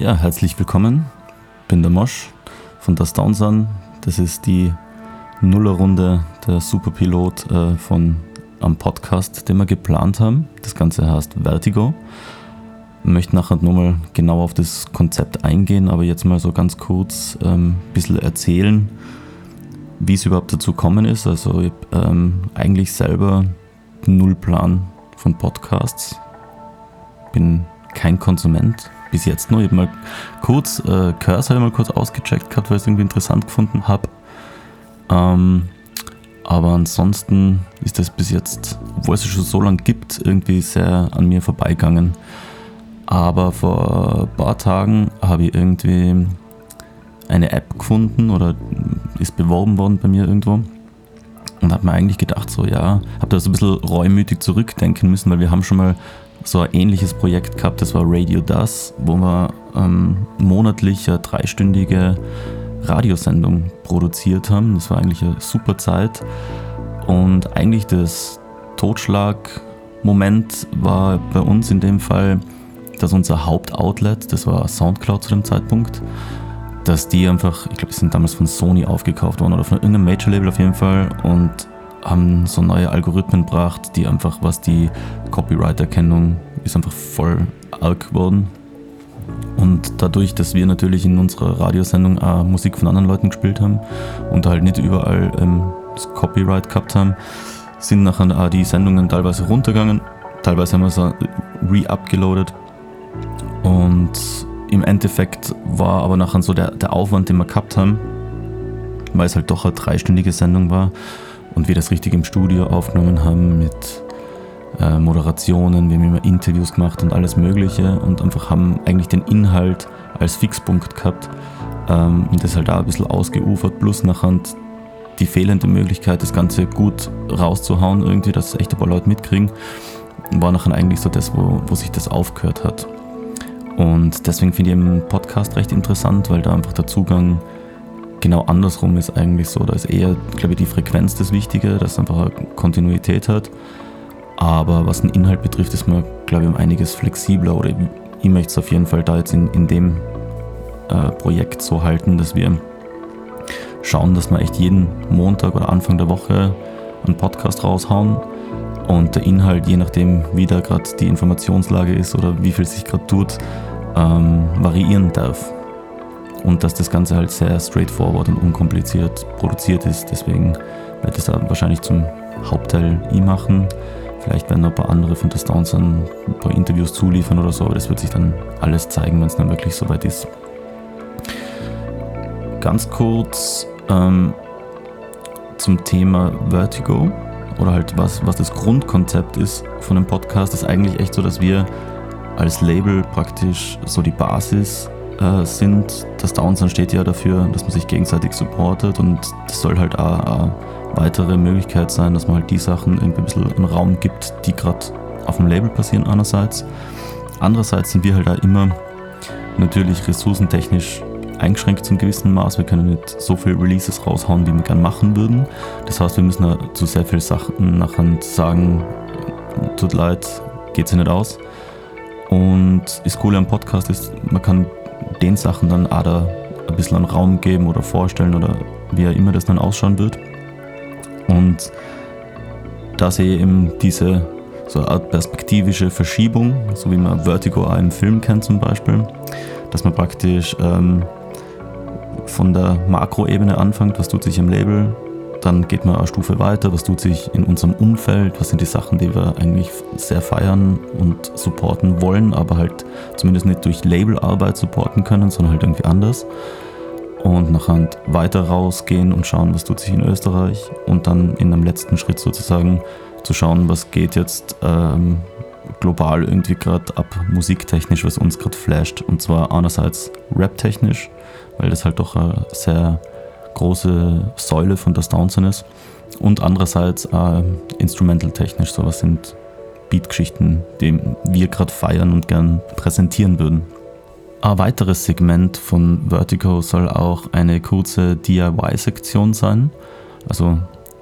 Ja, herzlich willkommen. Bin der Mosch von Das Downsun. Das ist die Nullerrunde der Superpilot äh, von am Podcast, den wir geplant haben. Das Ganze heißt Vertigo. Ich möchte nachher nochmal genau auf das Konzept eingehen, aber jetzt mal so ganz kurz ein ähm, bisschen erzählen, wie es überhaupt dazu gekommen ist. Also ich habe ähm, eigentlich selber null Plan von Podcasts. Bin kein Konsument, bis jetzt nur. Habe mal kurz, äh, Cursor mal kurz ausgecheckt gehabt, weil ich es irgendwie interessant gefunden habe. Ähm, aber ansonsten ist das bis jetzt, obwohl es es schon so lange gibt, irgendwie sehr an mir vorbeigegangen. Aber vor ein paar Tagen habe ich irgendwie eine App gefunden oder ist beworben worden bei mir irgendwo und habe mir eigentlich gedacht, so ja, habe da so ein bisschen reumütig zurückdenken müssen, weil wir haben schon mal so ein ähnliches Projekt gehabt, das war Radio Das, wo wir ähm, monatlich eine dreistündige Radiosendung produziert haben. Das war eigentlich eine super Zeit. Und eigentlich das Totschlagmoment war bei uns in dem Fall, dass unser Hauptoutlet, das war Soundcloud zu dem Zeitpunkt, dass die einfach, ich glaube, die sind damals von Sony aufgekauft worden oder von irgendeinem Major-Label auf jeden Fall und haben so neue Algorithmen gebracht, die einfach, was die Copyright-Erkennung ist einfach voll arg geworden. Und dadurch, dass wir natürlich in unserer Radiosendung auch Musik von anderen Leuten gespielt haben und halt nicht überall ähm, das Copyright gehabt haben, sind nachher auch die Sendungen teilweise runtergegangen. Teilweise haben wir sie re-upgeloadet. Und im Endeffekt war aber nachher so der, der Aufwand, den wir gehabt haben, weil es halt doch eine dreistündige Sendung war, und wir das richtig im Studio aufgenommen haben mit äh, Moderationen, wir haben immer Interviews gemacht und alles Mögliche und einfach haben eigentlich den Inhalt als Fixpunkt gehabt ähm, und das halt auch ein bisschen ausgeufert, plus nachher die fehlende Möglichkeit, das Ganze gut rauszuhauen, irgendwie, dass echt ein paar Leute mitkriegen, war nachher eigentlich so das, wo, wo sich das aufgehört hat. Und deswegen finde ich den Podcast recht interessant, weil da einfach der Zugang genau andersrum ist eigentlich so. Da ist eher, glaube ich, die Frequenz das Wichtige, dass es einfach eine Kontinuität hat. Aber was den Inhalt betrifft, ist man, glaube ich, um einiges flexibler oder ich möchte es auf jeden Fall da jetzt in, in dem äh, Projekt so halten, dass wir schauen, dass wir echt jeden Montag oder Anfang der Woche einen Podcast raushauen und der Inhalt, je nachdem, wie da gerade die Informationslage ist oder wie viel sich gerade tut, ähm, variieren darf und dass das Ganze halt sehr straightforward und unkompliziert produziert ist. Deswegen werde ich das wahrscheinlich zum Hauptteil ich machen. Vielleicht werden noch ein paar andere von der Stones ein paar Interviews zuliefern oder so, aber das wird sich dann alles zeigen, wenn es dann wirklich soweit ist. Ganz kurz ähm, zum Thema Vertigo oder halt was, was das Grundkonzept ist von dem Podcast, ist eigentlich echt so, dass wir als Label praktisch so die Basis äh, sind. Das Downsound steht ja dafür, dass man sich gegenseitig supportet und das soll halt auch eine weitere Möglichkeit sein, dass man halt die Sachen irgendwie ein bisschen einen Raum gibt, die gerade auf dem Label passieren einerseits. Andererseits sind wir halt auch immer natürlich ressourcentechnisch eingeschränkt zum gewissen Maß. Wir können nicht so viele Releases raushauen, wie wir gerne machen würden. Das heißt, wir müssen zu sehr vielen Sachen nachher sagen, tut leid, geht sich nicht aus. Und das Coole am Podcast ist, man kann den Sachen dann auch da ein bisschen einen Raum geben oder vorstellen oder wie auch immer das dann ausschauen wird. Und da sehe ich eben diese so eine Art perspektivische Verschiebung, so wie man Vertigo auch im Film kennt zum Beispiel, dass man praktisch ähm, von der Makroebene anfängt, was tut sich im Label, dann geht man eine Stufe weiter, was tut sich in unserem Umfeld, was sind die Sachen, die wir eigentlich sehr feiern und supporten wollen, aber halt zumindest nicht durch Labelarbeit supporten können, sondern halt irgendwie anders. Und nachher weiter rausgehen und schauen, was tut sich in Österreich und dann in einem letzten Schritt sozusagen zu schauen, was geht jetzt ähm, global irgendwie gerade ab musiktechnisch, was uns gerade flasht. Und zwar einerseits raptechnisch, weil das halt doch eine sehr große Säule von der Downson ist. Und andererseits äh, instrumental-technisch, sowas sind Beat-Geschichten, die wir gerade feiern und gern präsentieren würden. Ein weiteres Segment von Vertigo soll auch eine kurze DIY-Sektion sein. Also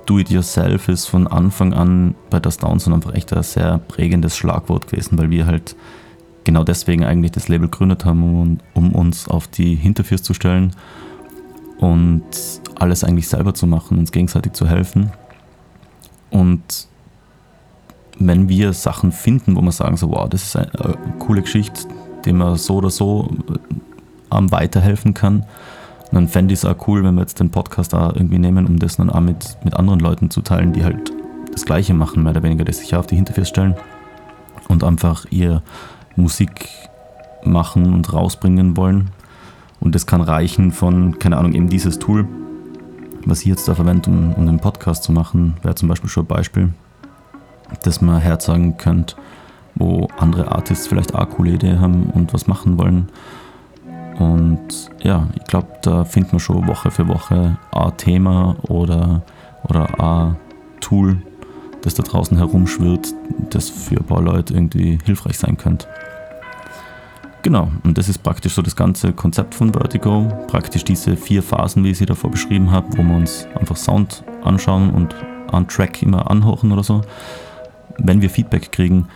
Do-it-yourself ist von Anfang an bei der Downson einfach echt ein sehr prägendes Schlagwort gewesen, weil wir halt genau deswegen eigentlich das Label gegründet haben, um, um uns auf die Hinterfüße zu stellen und alles eigentlich selber zu machen, uns gegenseitig zu helfen. Und wenn wir Sachen finden, wo wir sagen, so, wow, das ist eine, eine coole Geschichte, die man so oder so ähm, weiterhelfen kann, dann fände ich es auch cool, wenn wir jetzt den Podcast da irgendwie nehmen, um das dann auch mit, mit anderen Leuten zu teilen, die halt das Gleiche machen, mehr oder weniger, die sich auf die Hinterfüße stellen und einfach ihr Musik machen und rausbringen wollen. Und das kann reichen von, keine Ahnung, eben dieses Tool, was ich jetzt da verwende, um, um den Podcast zu machen, wäre zum Beispiel schon ein Beispiel, dass man herzagen könnt, wo andere Artists vielleicht auch coole Ideen haben und was machen wollen. Und ja, ich glaube, da findet man schon Woche für Woche ein Thema oder, oder ein Tool, das da draußen herumschwirrt, das für ein paar Leute irgendwie hilfreich sein könnte. Genau, und das ist praktisch so das ganze Konzept von Vertigo. Praktisch diese vier Phasen, wie ich sie davor beschrieben habe, wo wir uns einfach Sound anschauen und einen Track immer anhochen oder so. Wenn wir Feedback kriegen,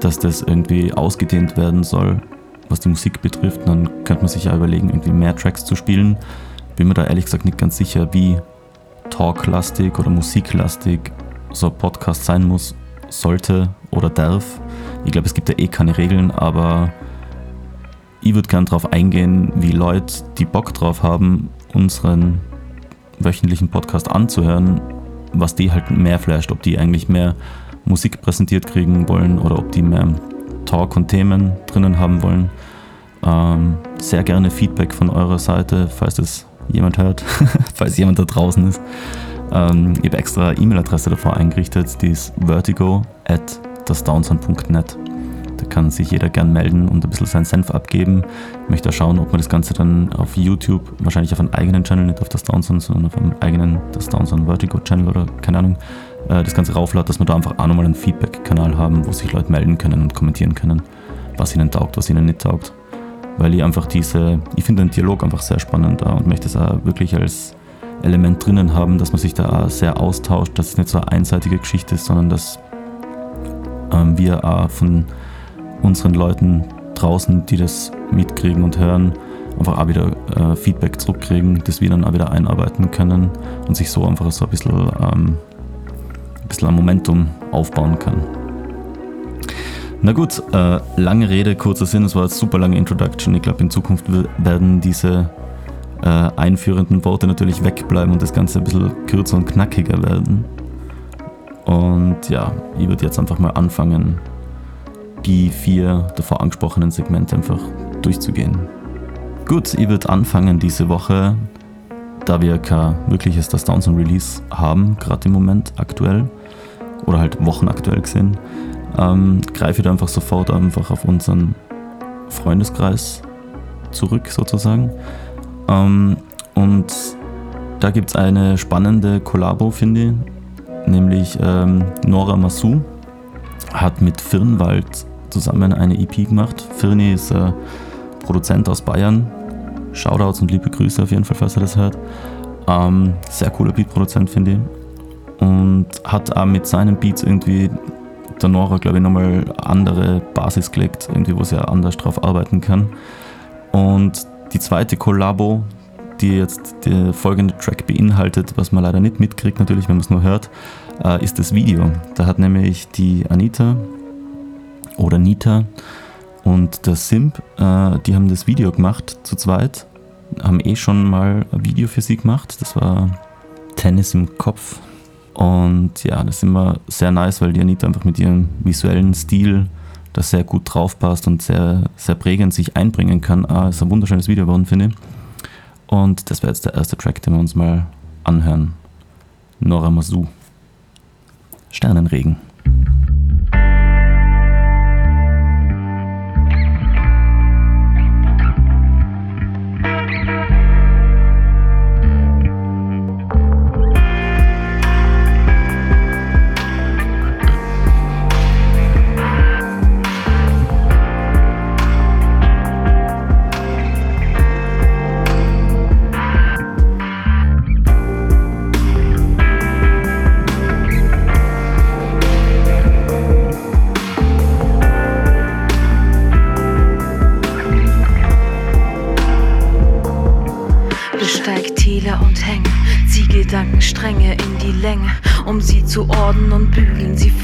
dass das irgendwie ausgedehnt werden soll, was die Musik betrifft, dann könnte man sich ja überlegen, irgendwie mehr Tracks zu spielen. Bin mir da ehrlich gesagt nicht ganz sicher, wie talklastig oder musiklastig so ein Podcast sein muss, sollte oder darf. Ich glaube, es gibt ja eh keine Regeln, aber ich würde gerne darauf eingehen, wie Leute, die Bock drauf haben, unseren wöchentlichen Podcast anzuhören, was die halt mehr flasht, ob die eigentlich mehr Musik präsentiert kriegen wollen oder ob die mehr Talk und Themen drinnen haben wollen. Ähm, sehr gerne Feedback von eurer Seite, falls es jemand hört, falls jemand da draußen ist. Ähm, ich habe extra E-Mail-Adresse davor eingerichtet, die ist vertigo at dasdownsound.net. Da kann sich jeder gern melden und ein bisschen seinen Senf abgeben. Ich möchte auch schauen, ob man das Ganze dann auf YouTube, wahrscheinlich auf einem eigenen Channel, nicht auf das Downsound, sondern auf einem eigenen das Downsound Vertigo Channel oder keine Ahnung, äh, das Ganze raufladen, dass wir da einfach auch nochmal einen Feedback-Kanal haben, wo sich Leute melden können und kommentieren können, was ihnen taugt, was ihnen nicht taugt. Weil ich einfach diese, ich finde den Dialog einfach sehr spannend und möchte es auch wirklich als Element drinnen haben, dass man sich da auch sehr austauscht, dass es nicht so eine einseitige Geschichte ist, sondern dass ähm, wir auch von unseren Leuten draußen, die das mitkriegen und hören, einfach auch wieder äh, Feedback zurückkriegen, das wir dann auch wieder einarbeiten können und sich so einfach so ein bisschen, ähm, ein bisschen Momentum aufbauen kann. Na gut, äh, lange Rede, kurzer Sinn, es war eine super lange Introduction. Ich glaube, in Zukunft werden diese äh, einführenden Worte natürlich wegbleiben und das Ganze ein bisschen kürzer und knackiger werden. Und ja, ich würde jetzt einfach mal anfangen, die vier davor angesprochenen Segmente einfach durchzugehen. Gut, ich würde anfangen diese Woche, da wir kein wirkliches Das Downs Release haben, gerade im Moment aktuell, oder halt wochenaktuell gesehen, ähm, greife ich da einfach sofort einfach auf unseren Freundeskreis zurück sozusagen. Ähm, und da gibt es eine spannende Kollabo, finde ich, nämlich ähm, Nora Massou hat mit Firnwald zusammen eine EP gemacht. Firni ist äh, Produzent aus Bayern. Shoutouts und liebe Grüße auf jeden Fall, falls er das hört. Ähm, sehr cooler Beatproduzent, finde ich. Und hat auch mit seinen Beats irgendwie der Nora, glaube ich, nochmal andere Basis gelegt, irgendwie, wo sie anders drauf arbeiten kann. Und die zweite Kollabo, die jetzt der folgende Track beinhaltet, was man leider nicht mitkriegt, natürlich, wenn man es nur hört, äh, ist das Video. Da hat nämlich die Anita oder Nita und der Simp, äh, die haben das Video gemacht zu zweit, haben eh schon mal ein Video für sie gemacht. Das war Tennis im Kopf. Und ja, das ist immer sehr nice, weil die Anita einfach mit ihrem visuellen Stil da sehr gut drauf passt und sehr, sehr prägend sich einbringen kann. Ah, ist ein wunderschönes Video geworden, finde ich. Und das wäre jetzt der erste Track, den wir uns mal anhören. Nora Masu. Sternenregen.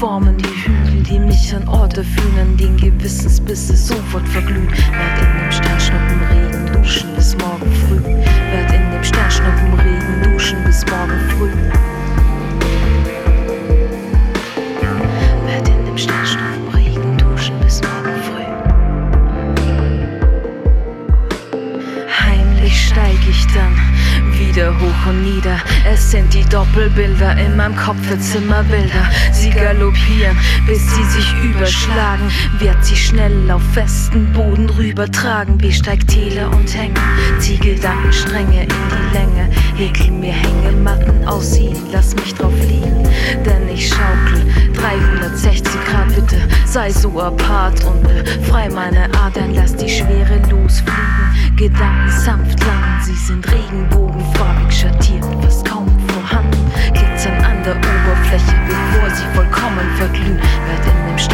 Formen die Hügel, die mich an Orte fühlen, an denen Gewissensbisse sofort verglühen. Werd in dem Sternschnuppenregen duschen bis morgen früh. Es sind die Doppelbilder in meinem Kopf für Zimmerbilder. Sie galoppieren, bis sie sich überschlagen. Werd sie schnell auf festen Boden rübertragen. Besteigt Täler und Hänge, zieh Gedankenstränge in die Länge. Häkel mir Hängematten aus ihnen, lass mich drauf liegen. Denn ich schaukel 360 Grad, bitte sei so apart und befrei meine Adern, lass die Schwere losfliegen. Gedanken sanft lang, sie sind regenbogenfarbig schattiert, fast kaum der Oberfläche, bevor sie vollkommen verglühen. Werd in dem Sternschnuppenregen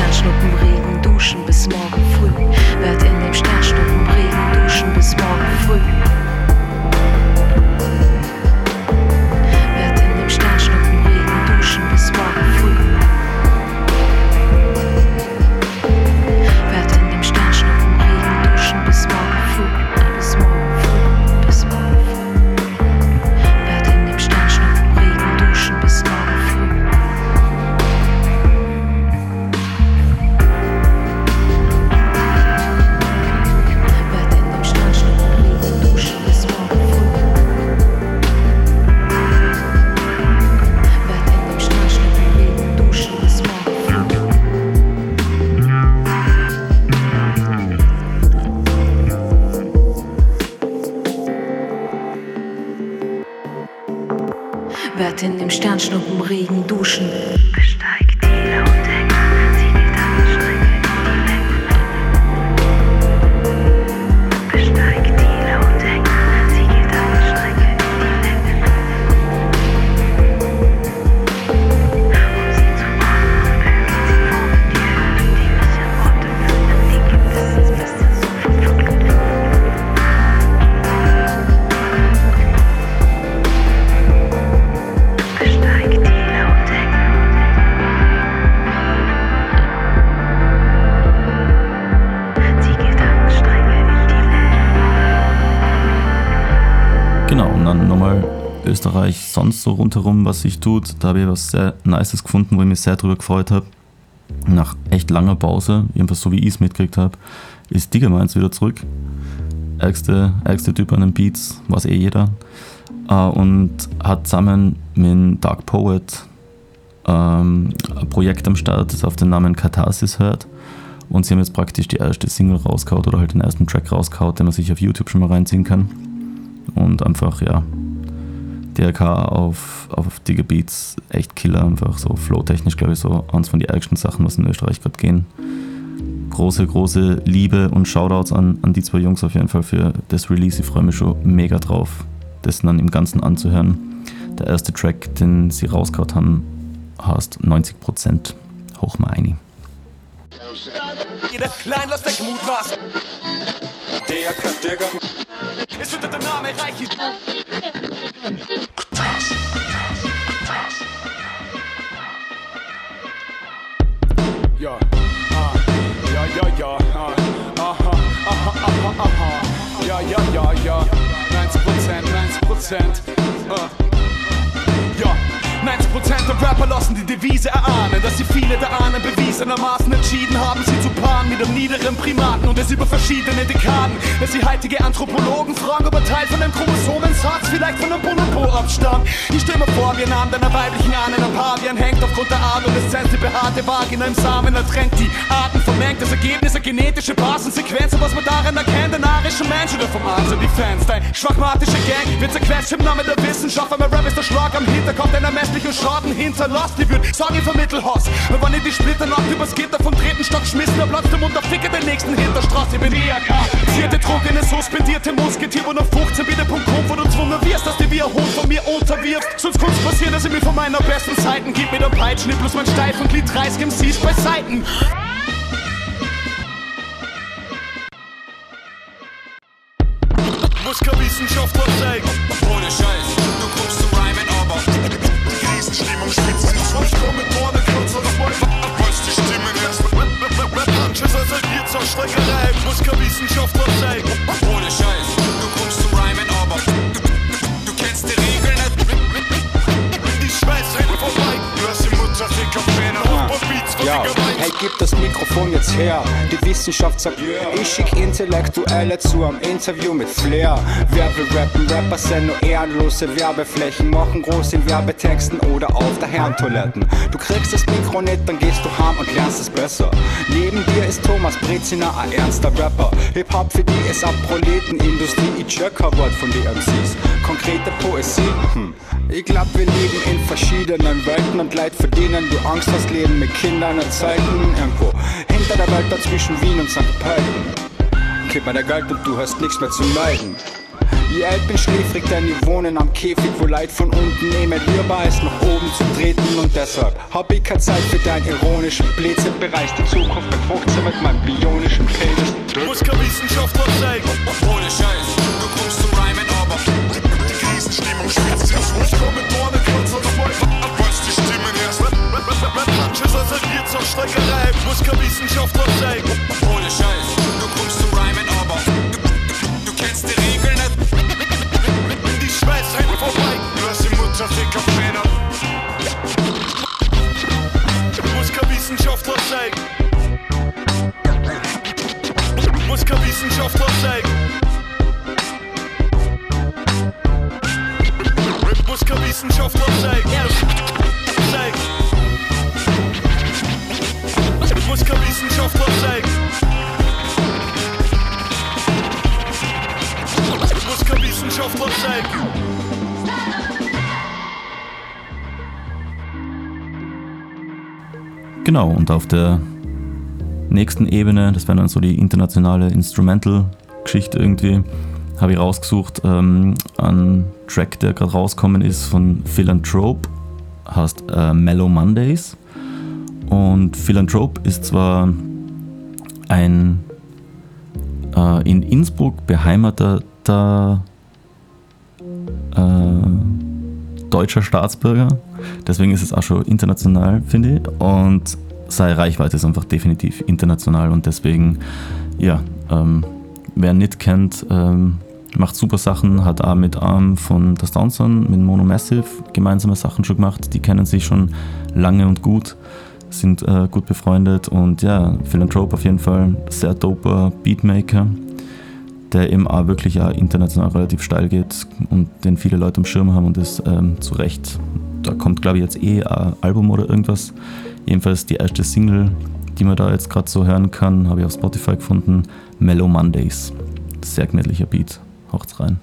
sonst so rundherum, was sich tut. Da habe ich was sehr Nices gefunden, wo ich mich sehr drüber gefreut habe. Nach echt langer Pause, jedenfalls so wie ich es mitgekriegt habe, ist Diggerminds wieder zurück. Ärgste, ärgste Typ an den Beats, weiß eh jeder. Äh, und hat zusammen mit Dark Poet ähm, ein Projekt am Start, das auf den Namen Katharsis hört. Und sie haben jetzt praktisch die erste Single rausgehauen oder halt den ersten Track rausgehauen, den man sich auf YouTube schon mal reinziehen kann. Und einfach, ja, DRK auf, auf Digger Beats, echt Killer, einfach so flow-technisch, glaube ich, so eins von den ärgsten Sachen, was in Österreich gerade gehen. Große, große Liebe und Shoutouts an, an die zwei Jungs auf jeden Fall für das Release. Ich freue mich schon mega drauf, das dann im Ganzen anzuhören. Der erste Track, den sie rausgehauen haben, heißt 90% hoch mal ein. Jeder klein, lass dein Mut was. Der kann. Es wird der Name reich. Ja, ah, ja, ja, ja, ah, aha, aha, aha, aha, ja, ja, ja, ja, 90 Prozent, 90 Prozent, ah. Ja, 90% der Rapper lassen die Devise erahnen, dass sie viele der Ahnen bewiesenermaßen entschieden haben, sie zu paaren mit dem niederen Primaten und es über verschiedene Dekaden. Dass sie heutige Anthropologen fragen, ob ein Teil von dem Chromosomensatz vielleicht von einem Bonobo abstammt. Ich stell mir vor, wir nahmen deiner weiblichen Ahnen ein Pavian hängt aufgrund der Adoleszenz die behaarte Vagina im Samen ertränkt, die Arten vermengt. Das Ergebnis eine genetische Basensequenz, und was man darin erkennt, ein arischer Mensch oder vom Arzt die Fans. Dein schwachmatische Gang wird zerquetscht im Namen der Wissenschaft, weil mein Rap ist der Schlag am Hinterkopf, der ermesslichen Schaden hinterlasst. Ich würd sagen, ich vermittel Hass. Und wenn ich die Splitternacht übers Gitter vom dritten Stock schmissen, dann platzt der Mund auf Ficke den nächsten Hinterstraße. Ich bin IAK. Vierte trockene, suspendierte Musketier, wo noch 15 bitte Punkt kommt, wo du zwungen wirst, dass du wie ein Hund von mir unterwirfst. Sonst kann's passieren, dass ich mich von meiner besten Seiten gib mit der Peitschen, bloß mein steifen Glied 30 MCs bei Seiten. Muss keine Wissenschaftler zeigen. Ohne Scheiß, Krisenstimmung spitzt ins Ich komm mit vorne kurz aus Was die Stimmen erst Manches als ein Bier zur Streckerei Muss kein Wissenschaftler sein. Ohne Scheiß, hey, gib das Mikrofon jetzt her. Die Wissenschaft sagt, ich schick Intellektuelle zu einem Interview mit Flair. Wer will rappen? Rapper sind nur ehrenlose Werbeflächen, machen groß in Werbetexten oder auf der Herrentoiletten. Du kriegst das Mikro nicht, dann gehst du heim und lernst es besser. Neben dir ist Thomas Brezina, ein ernster Rapper. Hip-Hop für die ist ab Proletenindustrie, ich check kein Wort von die MCs. Konkrete Poesie, hm. Ich glaub, wir leben in verschiedenen Welten und Leid verdienen. Du Angst hast, leben mit Kindern und Zeiten irgendwo hinter der Welt dazwischen Wien und St. Pölten. Gib mir der Geld und du hast nichts mehr zu leiden. Je alt bin schläfrig, denn wir wohnen am Käfig, wo Leid von unten nehmen. Lieber ist nach oben zu treten und deshalb hab ich keine Zeit für deinen ironischen Blödsinn. Bereich die Zukunft mit 15 mit meinem bionischen Penis. Muss kein Wissenschaftler Ohne Scheiß, Genau, und auf der nächsten Ebene, das wäre dann so die internationale Instrumental-Geschichte irgendwie, habe ich rausgesucht, ähm, einen Track, der gerade rausgekommen ist von Philanthrope, heißt äh, Mellow Mondays. Und Philanthrope ist zwar ein äh, in Innsbruck beheimateter äh, deutscher Staatsbürger, deswegen ist es auch schon international, finde ich. Und seine Reichweite ist einfach definitiv international und deswegen, ja, ähm, wer nicht kennt, ähm, macht super Sachen, hat auch mit Arm von der Downson, mit Mono Massive gemeinsame Sachen schon gemacht. Die kennen sich schon lange und gut, sind äh, gut befreundet und ja, Philanthrope auf jeden Fall sehr doper Beatmaker, der eben auch wirklich auch international relativ steil geht und den viele Leute am Schirm haben und ist ähm, zu Recht. Da kommt, glaube ich, jetzt eh ein Album oder irgendwas. Jedenfalls die erste Single, die man da jetzt gerade so hören kann, habe ich auf Spotify gefunden. Mellow Mondays. Sehr gemütlicher Beat. Haucht's rein.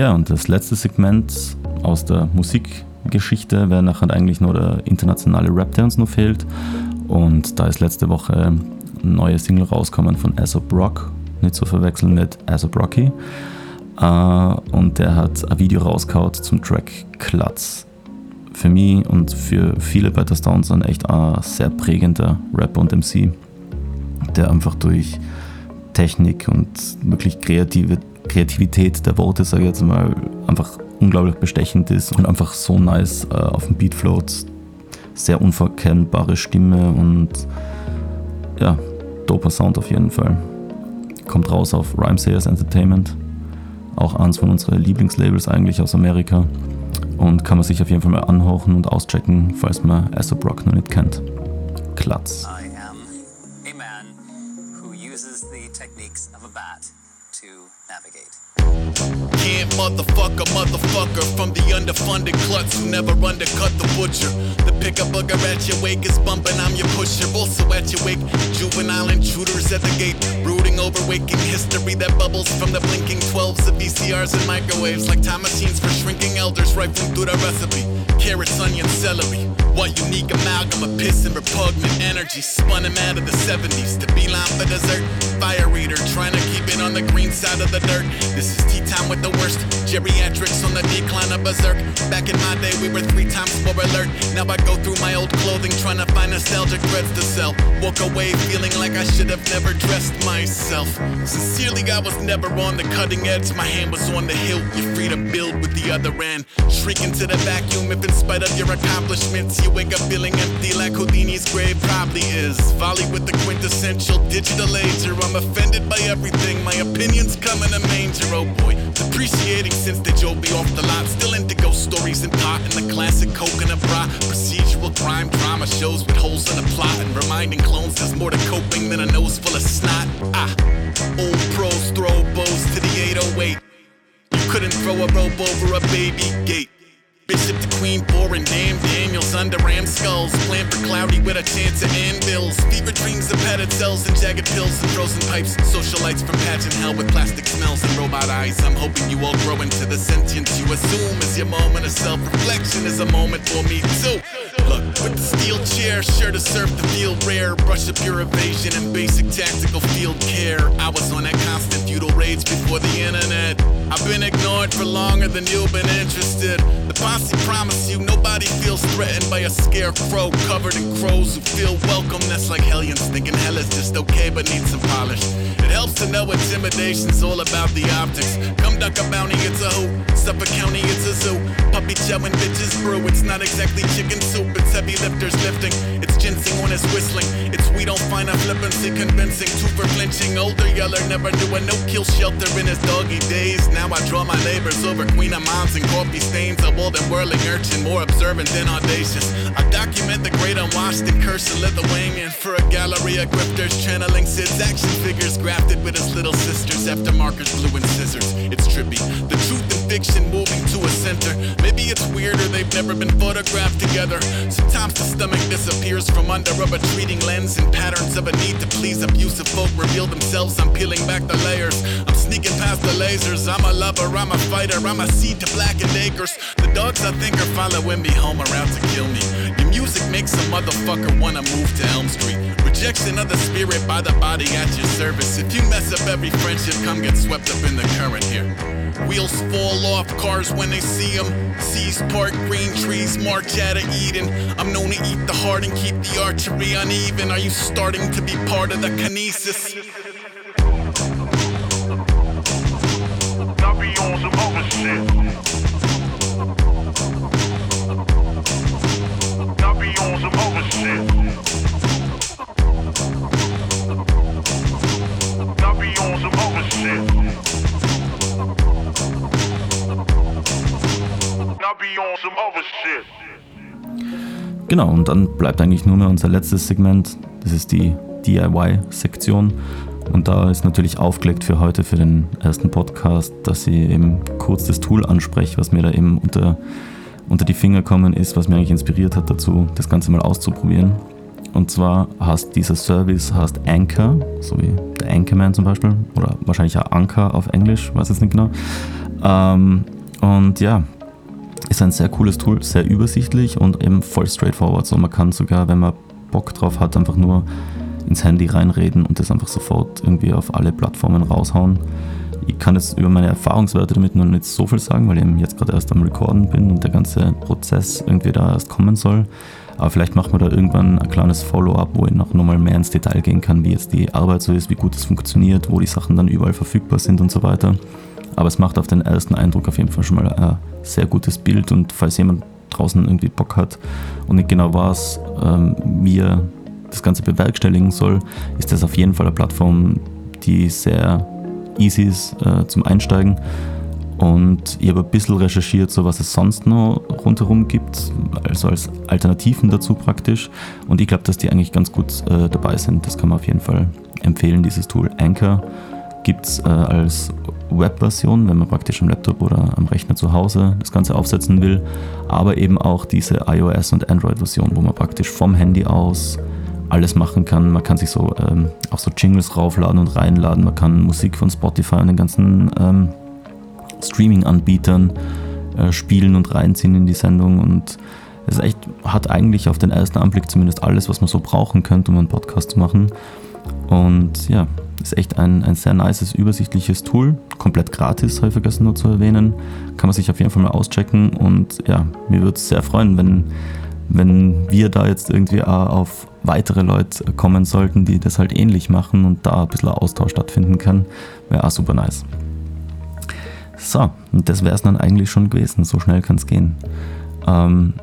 Ja, und das letzte Segment aus der Musikgeschichte wäre nachher eigentlich nur der internationale Rap, der uns noch fehlt. Und da ist letzte Woche eine neue Single rausgekommen von Aesop Rock, nicht zu verwechseln mit Aesop Rocky. Äh, und der hat ein Video rausgehauen zum Track Klatz. Für mich und für viele Better Stones ein echt ein sehr prägender Rapper und MC, der einfach durch Technik und wirklich kreative Kreativität der Worte, sage ich jetzt mal, einfach unglaublich bestechend ist und einfach so nice äh, auf dem Beat float. Sehr unverkennbare Stimme und ja, doper Sound auf jeden Fall. Kommt raus auf Rhymesayers Entertainment, auch eins von unseren Lieblingslabels eigentlich aus Amerika und kann man sich auf jeden Fall mal anhören und auschecken, falls man Asap Rock noch nicht kennt. Klatz. Motherfucker, motherfucker from the underfunded klutz who never undercut the butcher. The pick a at your wake is bumping, I'm your pusher. Also at your wake, juvenile intruders at the gate. Brooding over waking history that bubbles from the blinking 12s of VCRs and microwaves. Like time machines for shrinking elders rifling through the recipe. Carrots, onion, celery. What unique amalgam of piss and repugnant energy spun him out of the 70s to beeline for dessert. Fire eater, trying to keep it on the green side of the dirt. This is tea time with the worst. Geriatrics on the decline of berserk. Back in my day, we were three times more alert. Now I go through my old clothing, trying to find nostalgic threads to sell. Walk away feeling like I should have never dressed myself. Sincerely, I was never on the cutting edge. My hand was on the hilt. You're free to build with the other end. Shriek into the vacuum if, in spite of your accomplishments, you wake up feeling empty like Houdini's grave probably is. Volley with the quintessential digital laser. I'm offended by everything. My opinions come in a manger. Oh boy, since they drove me off the lot. Still into ghost stories and pot and the classic coconut bra. Procedural crime drama shows with holes in the plot and reminding clones there's more to coping than a nose full of snot. Ah, old pros throw bows to the 808. You couldn't throw a rope over a baby gate. Bishop to Queen, boring damn Daniels under ram skulls. Plan for cloudy with a chance of anvils. Fever dreams of padded cells and jagged pills and frozen pipes. Socialites from pageant hell with plastic smells and robot eyes. I'm hoping you all grow into the sentience you assume is your moment of self reflection is a moment for me too. Look, with the steel chair, sure to serve the field rare. Brush up your evasion and basic tactical field care. I was on that constant feudal rage before the internet. I've been ignored for longer than you've been interested. The posse promise you nobody feels threatened by a scarecrow covered in crows who feel welcome. That's like hellions thinking hell is just okay but needs some polish. It helps to know intimidation's all about the optics. Come duck a bounty, it's a hoop. Suffolk County, it's a zoo. Puppy chowing bitches brew. It's not exactly chicken soup, it's heavy lifters lifting. It's ginseng on his whistling. It's we don't find a flippancy convincing. Two for flinching. Older yeller never knew a no kill shelter in his doggy days. Now I draw my labors over Queen of Moms and coffee stains. A bold and whirling urchin, more observant than audacious. I document the great unwashed and cursed Lithuanian for a gallery of grifters channeling Sid's action figures grafted with his little sisters after markers, glue, and scissors. It's trippy. The truth fiction moving to a center. Maybe it's weirder they've never been photographed together. Sometimes the stomach disappears from under a retreating lens and patterns of a need to please abusive folk reveal themselves. I'm peeling back the layers. I'm sneaking past the lasers. I'm a lover, I'm a fighter, I'm a seed to blackened acres. The dogs I think are following me home are out to kill me. Your music makes a motherfucker wanna move to Elm Street. Rejection of the spirit by the body at your service. If you mess up every friendship, come get swept up in the current here. Wheels fall off cars when they see them. Seas part, green trees march out of Eden. I'm known to eat the heart and keep the archery uneven. Are you starting to be part of the kinesis? I be on some other shit. Be on some other shit. Be on some other shit. Genau, und dann bleibt eigentlich nur mehr unser letztes Segment. Das ist die DIY-Sektion. Und da ist natürlich aufgelegt für heute, für den ersten Podcast, dass ich eben kurz das Tool anspreche, was mir da eben unter, unter die Finger kommen ist, was mir eigentlich inspiriert hat dazu, das Ganze mal auszuprobieren. Und zwar heißt dieser Service heißt Anchor, so wie der Anchorman zum Beispiel, oder wahrscheinlich auch Anchor auf Englisch, weiß jetzt nicht genau. Ähm, und ja, ist ein sehr cooles Tool, sehr übersichtlich und eben voll straightforward. So, man kann sogar, wenn man Bock drauf hat, einfach nur ins Handy reinreden und das einfach sofort irgendwie auf alle Plattformen raushauen. Ich kann jetzt über meine Erfahrungswerte damit noch nicht so viel sagen, weil ich eben jetzt gerade erst am Recorden bin und der ganze Prozess irgendwie da erst kommen soll. Aber vielleicht machen wir da irgendwann ein kleines Follow-up, wo ich noch nochmal mehr ins Detail gehen kann, wie jetzt die Arbeit so ist, wie gut es funktioniert, wo die Sachen dann überall verfügbar sind und so weiter. Aber es macht auf den ersten Eindruck auf jeden Fall schon mal ein sehr gutes Bild und falls jemand draußen irgendwie Bock hat und nicht genau weiß, ähm, wie er das Ganze bewerkstelligen soll, ist das auf jeden Fall eine Plattform, die sehr easy ist äh, zum Einsteigen. Und ich habe ein bisschen recherchiert, so was es sonst noch rundherum gibt, also als Alternativen dazu praktisch. Und ich glaube, dass die eigentlich ganz gut äh, dabei sind. Das kann man auf jeden Fall empfehlen, dieses Tool. Anchor gibt es äh, als Webversion, wenn man praktisch am Laptop oder am Rechner zu Hause das Ganze aufsetzen will, aber eben auch diese iOS- und Android-Version, wo man praktisch vom Handy aus alles machen kann. Man kann sich so ähm, auch so Jingles raufladen und reinladen. Man kann Musik von Spotify und den ganzen ähm, Streaming-Anbietern äh, spielen und reinziehen in die Sendung. Und es echt, hat eigentlich auf den ersten Anblick zumindest alles, was man so brauchen könnte, um einen Podcast zu machen. Und ja, ist echt ein, ein sehr nices, übersichtliches Tool. Komplett gratis, habe ich vergessen nur zu erwähnen. Kann man sich auf jeden Fall mal auschecken. Und ja, mir würde es sehr freuen, wenn wenn wir da jetzt irgendwie auch auf weitere Leute kommen sollten, die das halt ähnlich machen und da ein bisschen Austausch stattfinden kann, wäre auch super nice. So, und das wäre es dann eigentlich schon gewesen. So schnell kann es gehen. Ähm,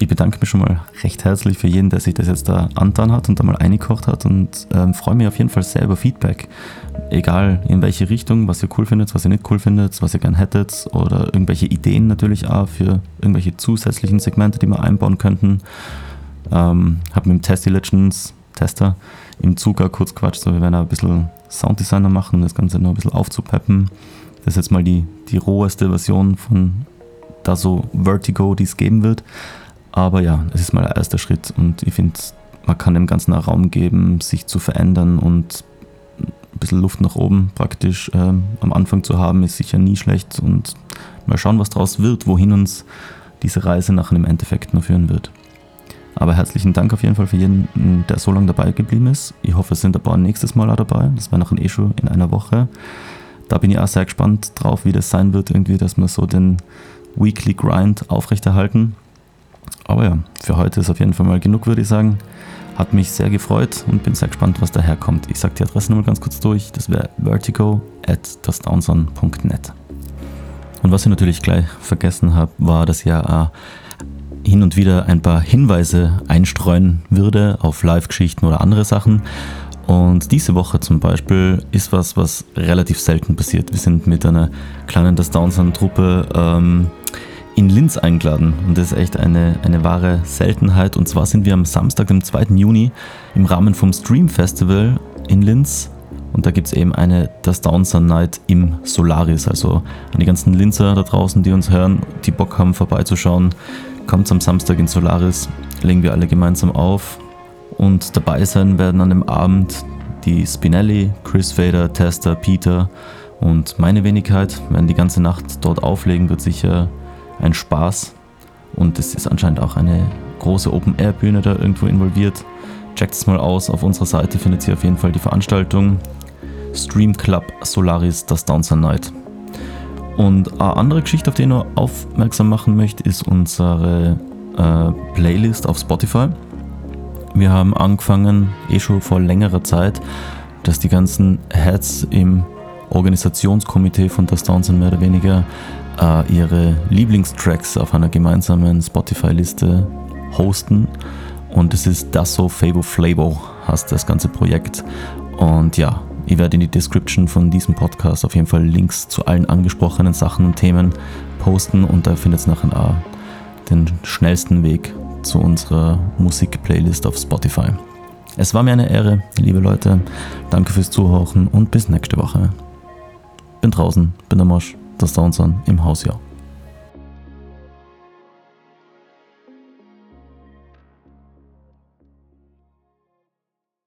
ich bedanke mich schon mal recht herzlich für jeden, der sich das jetzt da antan hat und da mal eingekocht hat und ähm, freue mich auf jeden Fall sehr über Feedback. Egal in welche Richtung, was ihr cool findet, was ihr nicht cool findet, was ihr gern hättet oder irgendwelche Ideen natürlich auch für irgendwelche zusätzlichen Segmente, die wir einbauen könnten. Ähm, habe mit dem Testy Legends Tester im Zug auch kurz quatscht, so wir werden auch ein bisschen Sounddesigner machen, das Ganze noch ein bisschen aufzupeppen. Das ist jetzt mal die, die roheste Version von da so Vertigo, die es geben wird. Aber ja, es ist mal der erste Schritt und ich finde, man kann dem Ganzen auch Raum geben, sich zu verändern und ein bisschen Luft nach oben praktisch ähm, am Anfang zu haben, ist sicher nie schlecht und mal schauen, was daraus wird, wohin uns diese Reise nachher im Endeffekt nur führen wird. Aber herzlichen Dank auf jeden Fall für jeden, der so lange dabei geblieben ist. Ich hoffe, es sind ein paar nächstes Mal auch dabei. Das wäre nachher eh schon in einer Woche. Da bin ich auch sehr gespannt drauf, wie das sein wird, irgendwie, dass wir so den Weekly Grind aufrechterhalten. Aber ja, für heute ist auf jeden Fall mal genug, würde ich sagen. Hat mich sehr gefreut und bin sehr gespannt, was daherkommt. Ich sage die Adresse nochmal ganz kurz durch. Das wäre vertigo at. Und was ich natürlich gleich vergessen habe, war, dass ja hin und wieder ein paar Hinweise einstreuen würde auf Live-Geschichten oder andere Sachen. Und diese Woche zum Beispiel ist was, was relativ selten passiert. Wir sind mit einer kleinen Das Downson-Truppe ähm, in Linz eingeladen und das ist echt eine, eine wahre Seltenheit. Und zwar sind wir am Samstag, dem 2. Juni, im Rahmen vom Stream Festival in Linz. Und da gibt es eben eine Das Downsun Night im Solaris. Also an die ganzen Linzer da draußen, die uns hören, die Bock haben vorbeizuschauen, kommt am Samstag in Solaris, legen wir alle gemeinsam auf. Und dabei sein werden an dem Abend die Spinelli, Chris Fader, Tester, Peter und meine Wenigkeit werden die ganze Nacht dort auflegen, wird sicher ein Spaß. Und es ist anscheinend auch eine große Open-Air-Bühne da irgendwo involviert. Checkt es mal aus. Auf unserer Seite findet ihr auf jeden Fall die Veranstaltung. Stream Club Solaris, das Downson Night. Und eine andere Geschichte, auf die ich noch aufmerksam machen möchte, ist unsere äh, Playlist auf Spotify. Wir haben angefangen, eh schon vor längerer Zeit, dass die ganzen Heads im Organisationskomitee von Das Downson mehr oder weniger äh, ihre Lieblingstracks auf einer gemeinsamen Spotify-Liste hosten. Und es ist das so Favo Flavo, heißt das ganze Projekt. Und ja, ich werde in die Description von diesem Podcast auf jeden Fall Links zu allen angesprochenen Sachen und Themen posten und da findet ihr nachher auch den schnellsten Weg zu unserer Musik-Playlist auf Spotify. Es war mir eine Ehre, liebe Leute. Danke fürs Zuhören und bis nächste Woche. Bin draußen, bin der Mosch das Soundson im Hausjahr.